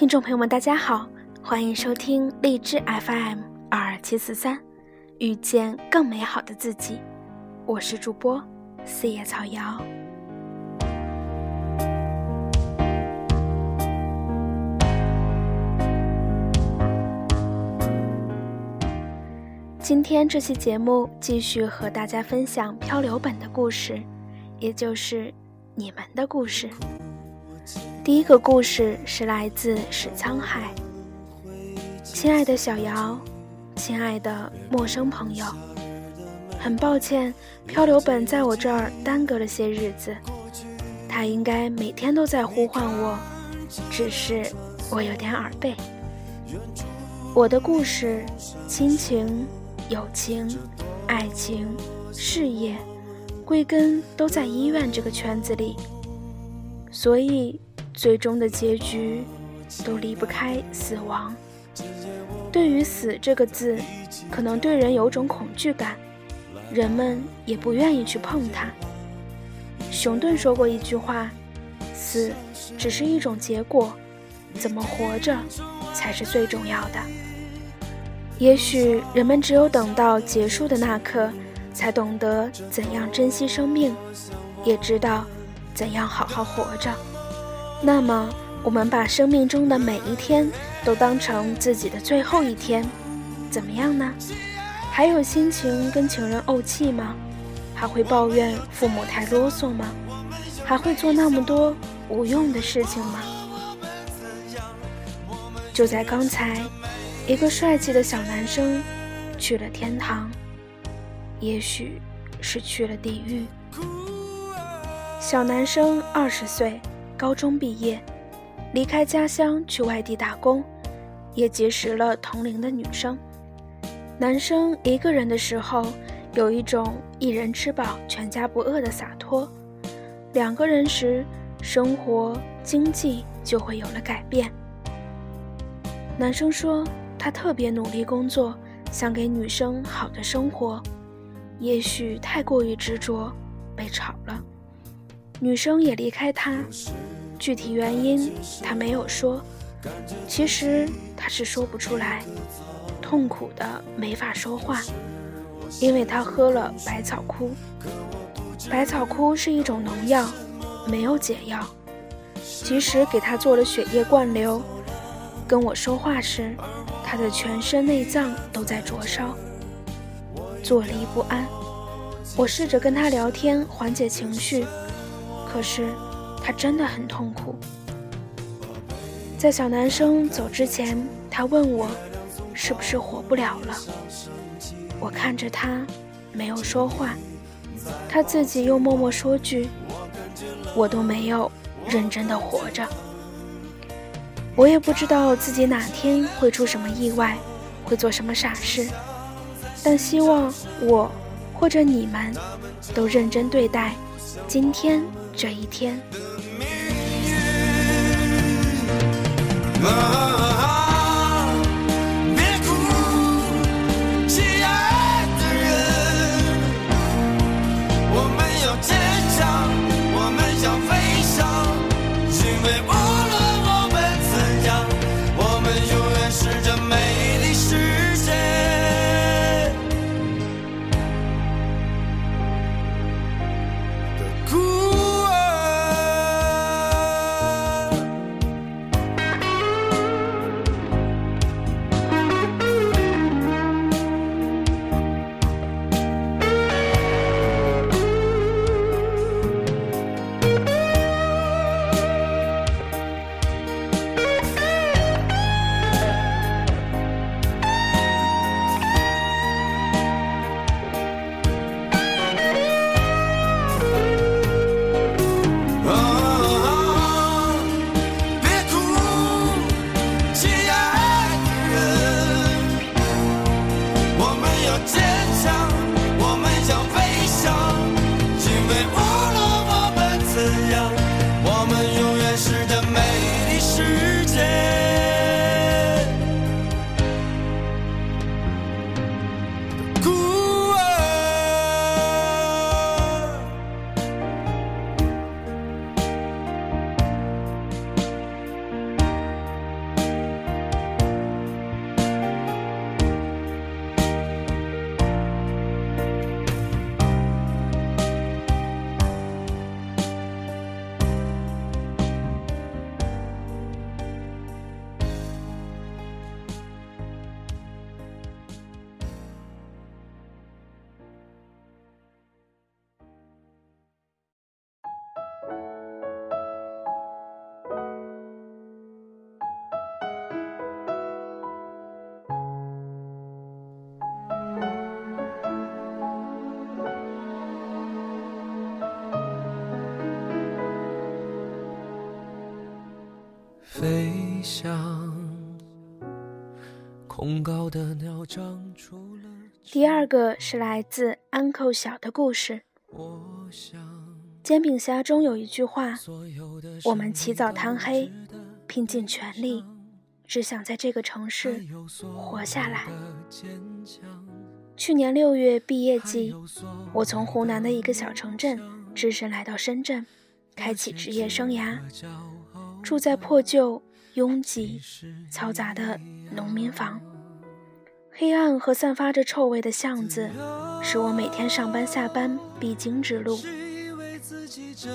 听众朋友们，大家好，欢迎收听荔枝 FM 二七四三，遇见更美好的自己。我是主播四叶草瑶。今天这期节目继续和大家分享漂流本的故事，也就是你们的故事。第一个故事是来自史沧海。亲爱的小姚，亲爱的陌生朋友，很抱歉，漂流本在我这儿耽搁了些日子。他应该每天都在呼唤我，只是我有点耳背。我的故事，亲情、友情、爱情、事业，归根都在医院这个圈子里，所以。最终的结局都离不开死亡。对于死这个字，可能对人有种恐惧感，人们也不愿意去碰它。熊顿说过一句话：“死只是一种结果，怎么活着才是最重要的。”也许人们只有等到结束的那刻，才懂得怎样珍惜生命，也知道怎样好好活着。那么，我们把生命中的每一天都当成自己的最后一天，怎么样呢？还有心情跟情人怄气吗？还会抱怨父母太啰嗦吗？还会做那么多无用的事情吗？就在刚才，一个帅气的小男生去了天堂，也许是去了地狱。小男生二十岁。高中毕业，离开家乡去外地打工，也结识了同龄的女生。男生一个人的时候，有一种一人吃饱全家不饿的洒脱；两个人时，生活经济就会有了改变。男生说他特别努力工作，想给女生好的生活，也许太过于执着，被炒了。女生也离开他，具体原因他没有说。其实他是说不出来，痛苦的没法说话，因为他喝了百草枯。百草枯是一种农药，没有解药。即使给他做了血液灌流，跟我说话时，他的全身内脏都在灼烧，坐立不安。我试着跟他聊天，缓解情绪。可是，他真的很痛苦。在小男生走之前，他问我，是不是活不了了？我看着他，没有说话。他自己又默默说句：“我都没有认真的活着。”我也不知道自己哪天会出什么意外，会做什么傻事，但希望我或者你们都认真对待今天。这一天。飞翔第二个是来自安扣小的故事。煎饼侠中有一句话：“我们起早贪黑，拼尽全力，只想在这个城市活下来。”去年六月毕业季，我从湖南的一个小城镇只身来到深圳，开启职业生涯。住在破旧、拥挤、嘈杂的农民房，黑暗和散发着臭味的巷子，是我每天上班下班必经之路。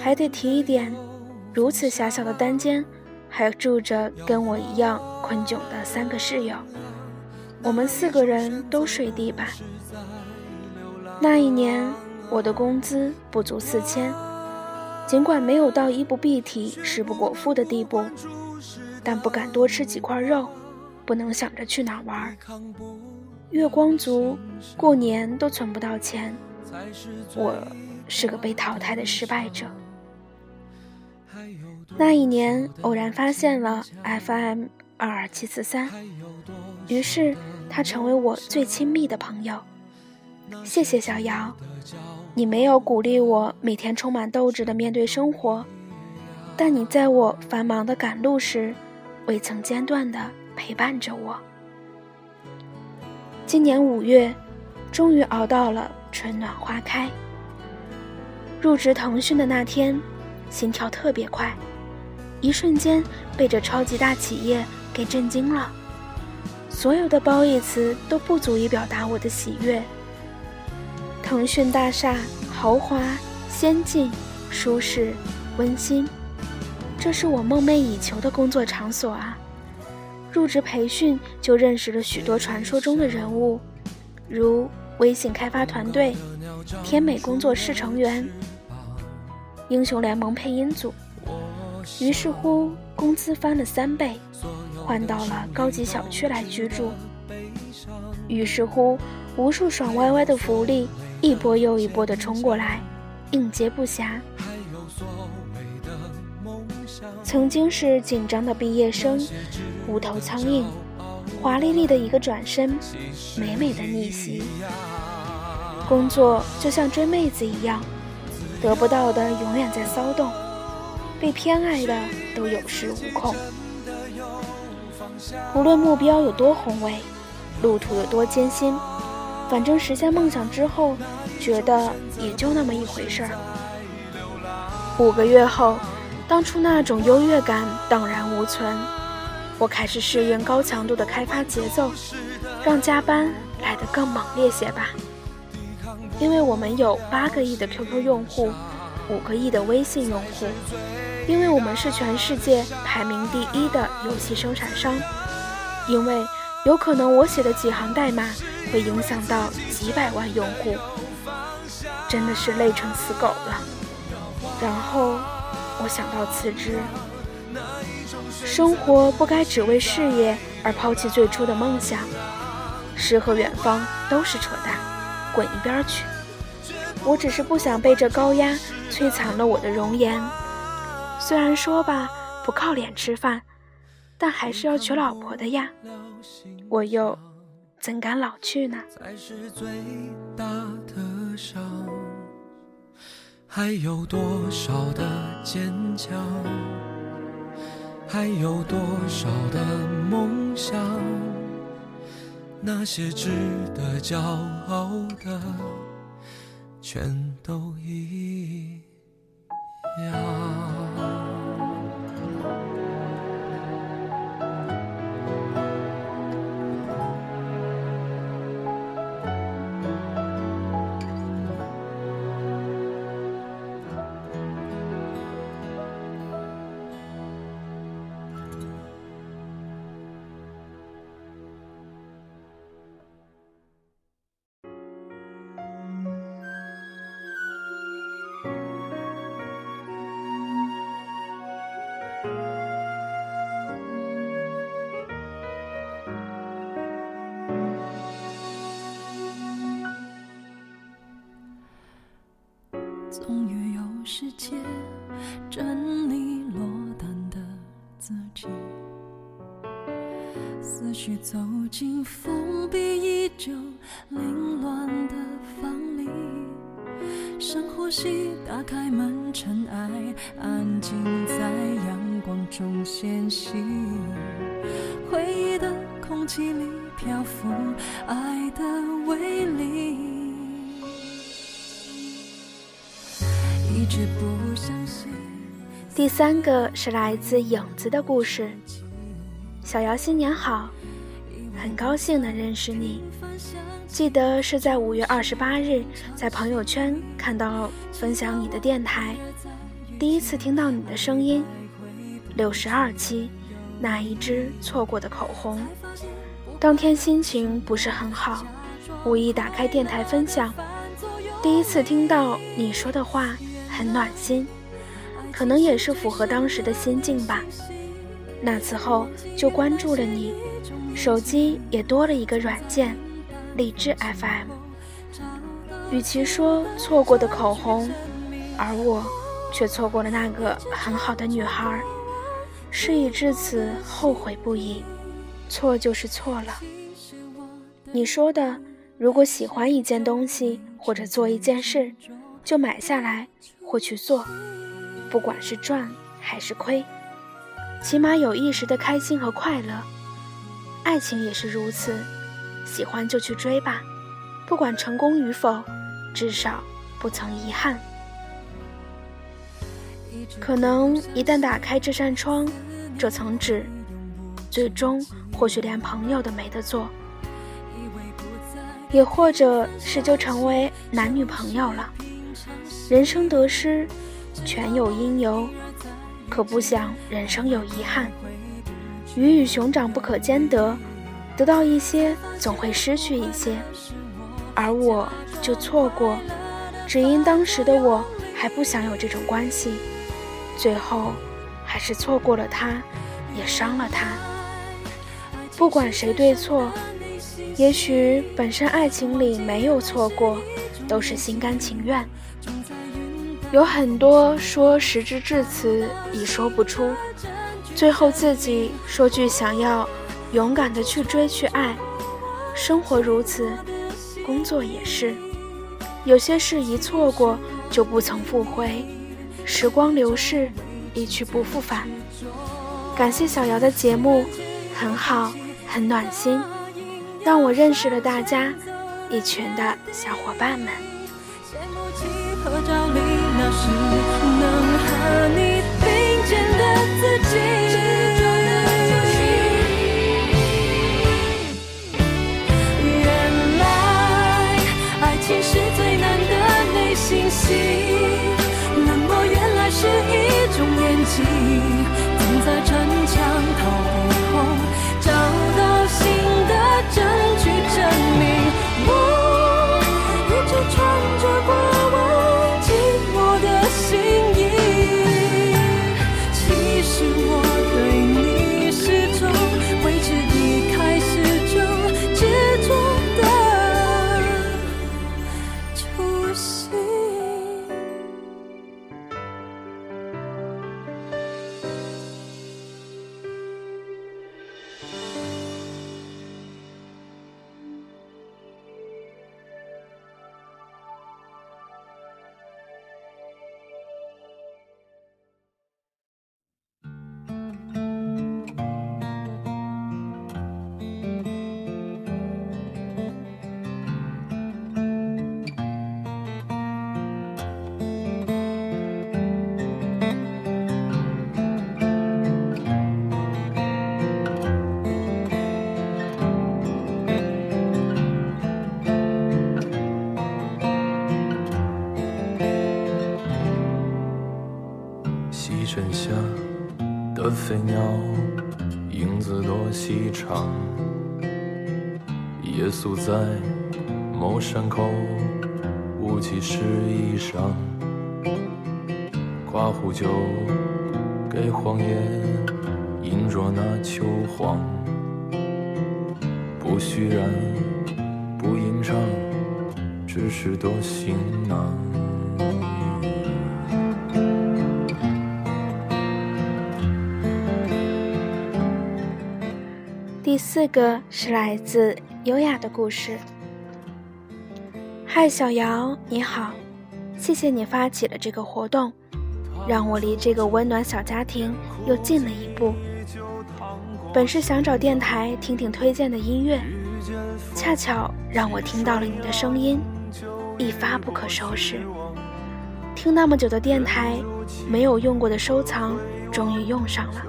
还得提一点，如此狭小的单间，还住着跟我一样困窘的三个室友。我们四个人都睡地板。那一年，我的工资不足四千，尽管没有到衣不蔽体、食不果腹的地步，但不敢多吃几块肉，不能想着去哪玩。月光族，过年都存不到钱。我是个被淘汰的失败者。那一年，偶然发现了 FM 二二七四三，于是。他成为我最亲密的朋友，谢谢小姚，你没有鼓励我每天充满斗志的面对生活，但你在我繁忙的赶路时，未曾间断的陪伴着我。今年五月，终于熬到了春暖花开。入职腾讯的那天，心跳特别快，一瞬间被这超级大企业给震惊了。所有的褒义词都不足以表达我的喜悦。腾讯大厦豪华、先进、舒适、温馨，这是我梦寐以求的工作场所啊！入职培训就认识了许多传说中的人物，如微信开发团队、天美工作室成员、英雄联盟配音组。于是乎，工资翻了三倍。换到了高级小区来居住，于是乎，无数爽歪歪的福利一波又一波的冲过来，应接不暇。曾经是紧张的毕业生，无头苍蝇，华丽丽的一个转身，美美的逆袭。工作就像追妹子一样，得不到的永远在骚动，被偏爱的都有恃无恐。无论目标有多宏伟，路途有多艰辛，反正实现梦想之后，觉得也就那么一回事儿。五个月后，当初那种优越感荡然无存，我开始适应高强度的开发节奏，让加班来得更猛烈些吧。因为我们有八个亿的 QQ 用户，五个亿的微信用户。因为我们是全世界排名第一的游戏生产商，因为有可能我写的几行代码会影响到几百万用户，真的是累成死狗了。然后我想到辞职，生活不该只为事业而抛弃最初的梦想，诗和远方都是扯淡，滚一边去！我只是不想被这高压摧残了我的容颜。虽然说吧，不靠脸吃饭，但还是要娶老婆的呀。我又怎敢老去呢？才是最大的伤还有多少的坚强？还有多少的梦想？那些值得骄傲的，全都一样。须走进封闭已久、凌乱的房里，深呼吸，打开门，尘埃安静在阳光中显息，回忆的空气里漂浮爱的威力，一直不相信。第三个是来自影子的故事。小姚，新年好！很高兴能认识你。记得是在五月二十八日，在朋友圈看到分享你的电台，第一次听到你的声音。六十二期，那一支错过的口红。当天心情不是很好，无意打开电台分享，第一次听到你说的话，很暖心，可能也是符合当时的心境吧。那次后就关注了你，手机也多了一个软件，荔枝 FM。与其说错过的口红，而我却错过了那个很好的女孩。事已至此，后悔不已。错就是错了。你说的，如果喜欢一件东西或者做一件事，就买下来或去做，不管是赚还是亏。起码有一时的开心和快乐，爱情也是如此，喜欢就去追吧，不管成功与否，至少不曾遗憾。可能一旦打开这扇窗，这层纸，最终或许连朋友都没得做，也或者是就成为男女朋友了。人生得失，全有因由。可不想人生有遗憾，鱼与熊掌不可兼得，得到一些总会失去一些，而我就错过，只因当时的我还不想有这种关系，最后还是错过了他，也伤了他。不管谁对错，也许本身爱情里没有错过，都是心甘情愿。有很多说时至至此已说不出，最后自己说句想要勇敢的去追去爱。生活如此，工作也是，有些事一错过就不曾复回，时光流逝，一去不复返。感谢小姚的节目，很好，很暖心，让我认识了大家，一群的小伙伴们。见的自己。原来爱情是最难的内心戏，冷漠原来是一种演技。飞鸟影子多细长，夜宿在某山口，雾气湿衣裳，夸壶酒给荒野，饮着那秋黄，不虚然，不吟唱，只是多行囊。四个是来自优雅的故事。嗨，小姚，你好，谢谢你发起了这个活动，让我离这个温暖小家庭又近了一步。本是想找电台听听推荐的音乐，恰巧让我听到了你的声音，一发不可收拾。听那么久的电台，没有用过的收藏终于用上了。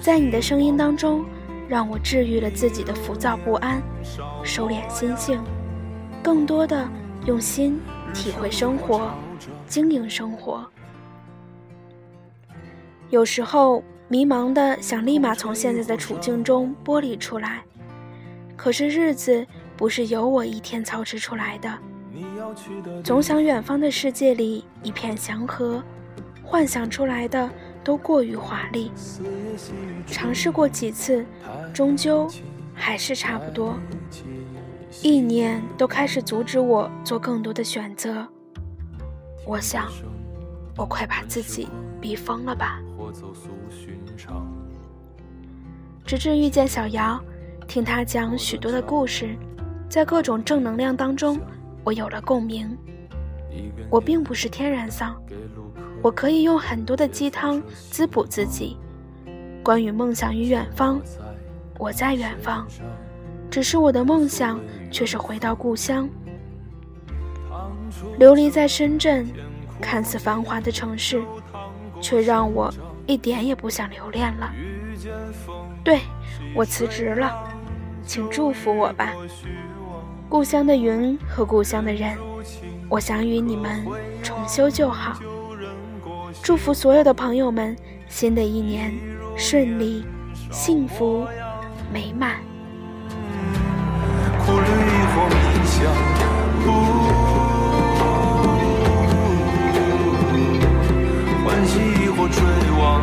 在你的声音当中，让我治愈了自己的浮躁不安，收敛心性。更多的用心体会生活，经营生活。有时候迷茫的想立马从现在的处境中剥离出来，可是日子不是由我一天操持出来的。总想远方的世界里一片祥和，幻想出来的都过于华丽。尝试过几次，终究还是差不多。意念都开始阻止我做更多的选择，我想，我快把自己逼疯了吧。直至遇见小姚，听他讲许多的故事，在各种正能量当中，我有了共鸣。我并不是天然丧，我可以用很多的鸡汤滋补自己。关于梦想与远方，我在远方。只是我的梦想却是回到故乡，流离在深圳，看似繁华的城市，却让我一点也不想留恋了。对，我辞职了，请祝福我吧。故乡的云和故乡的人，我想与你们重修旧好。祝福所有的朋友们，新的一年顺利、幸福、美满。欢喜或追望，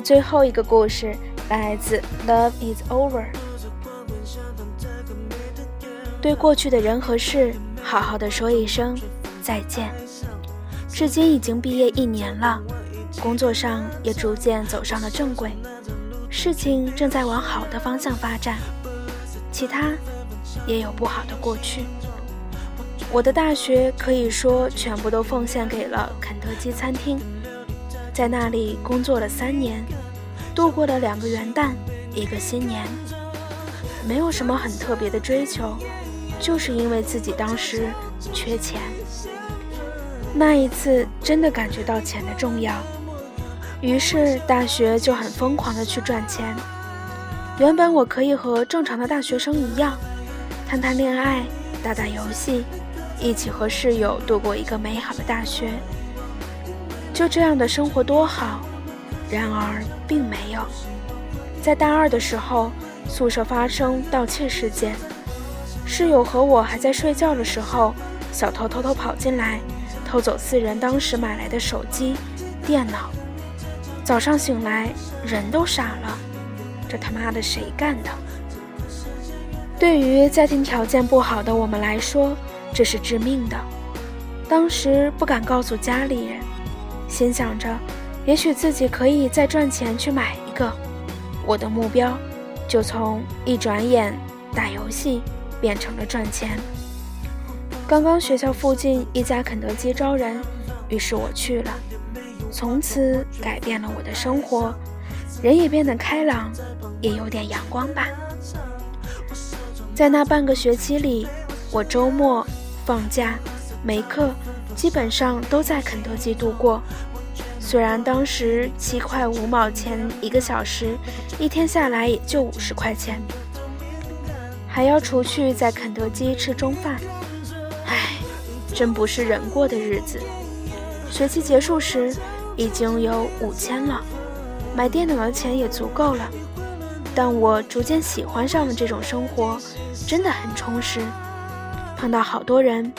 最后一个故事来自《Love Is Over》。对过去的人和事，好好的说一声再见。至今已经毕业一年了，工作上也逐渐走上了正轨，事情正在往好的方向发展。其他也有不好的过去。我的大学可以说全部都奉献给了肯德基餐厅。在那里工作了三年，度过了两个元旦，一个新年，没有什么很特别的追求，就是因为自己当时缺钱。那一次真的感觉到钱的重要，于是大学就很疯狂的去赚钱。原本我可以和正常的大学生一样，谈谈恋爱，打打游戏，一起和室友度过一个美好的大学。就这样的生活多好，然而并没有。在大二的时候，宿舍发生盗窃事件，室友和我还在睡觉的时候，小偷偷偷跑进来，偷走四人当时买来的手机、电脑。早上醒来，人都傻了，这他妈的谁干的？对于家庭条件不好的我们来说，这是致命的。当时不敢告诉家里人，心想着，也许自己可以再赚钱去买一个。我的目标就从一转眼打游戏变成了赚钱。刚刚学校附近一家肯德基招人，于是我去了，从此改变了我的生活，人也变得开朗，也有点阳光吧。在那半个学期里，我周末、放假、没课，基本上都在肯德基度过。虽然当时七块五毛钱一个小时，一天下来也就五十块钱，还要除去在肯德基吃中饭。唉真不是人过的日子。学期结束时，已经有五千了，买电脑的钱也足够了。但我逐渐喜欢上了这种生活，真的很充实。碰到好多人，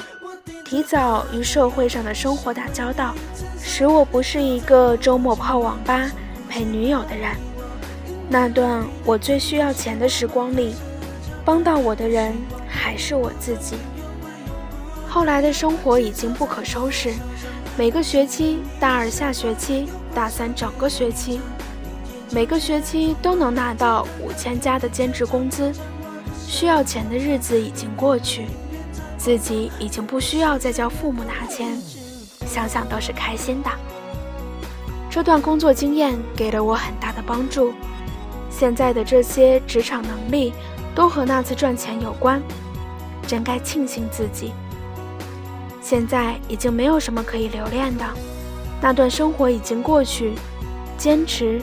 提早与社会上的生活打交道，使我不是一个周末泡网吧陪女友的人。那段我最需要钱的时光里，帮到我的人还是我自己。后来的生活已经不可收拾，每个学期，大二下学期，大三整个学期，每个学期都能拿到五千加的兼职工资，需要钱的日子已经过去，自己已经不需要再叫父母拿钱，想想都是开心的。这段工作经验给了我很大的帮助，现在的这些职场能力都和那次赚钱有关，真该庆幸自己。现在已经没有什么可以留恋的，那段生活已经过去。坚持，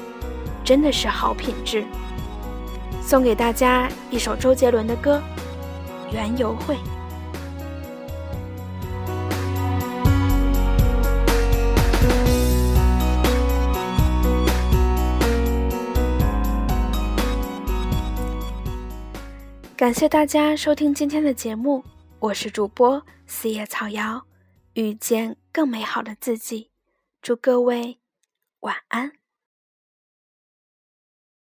真的是好品质。送给大家一首周杰伦的歌《园游会》。感谢大家收听今天的节目。我是主播四叶草瑶，遇见更美好的自己，祝各位晚安。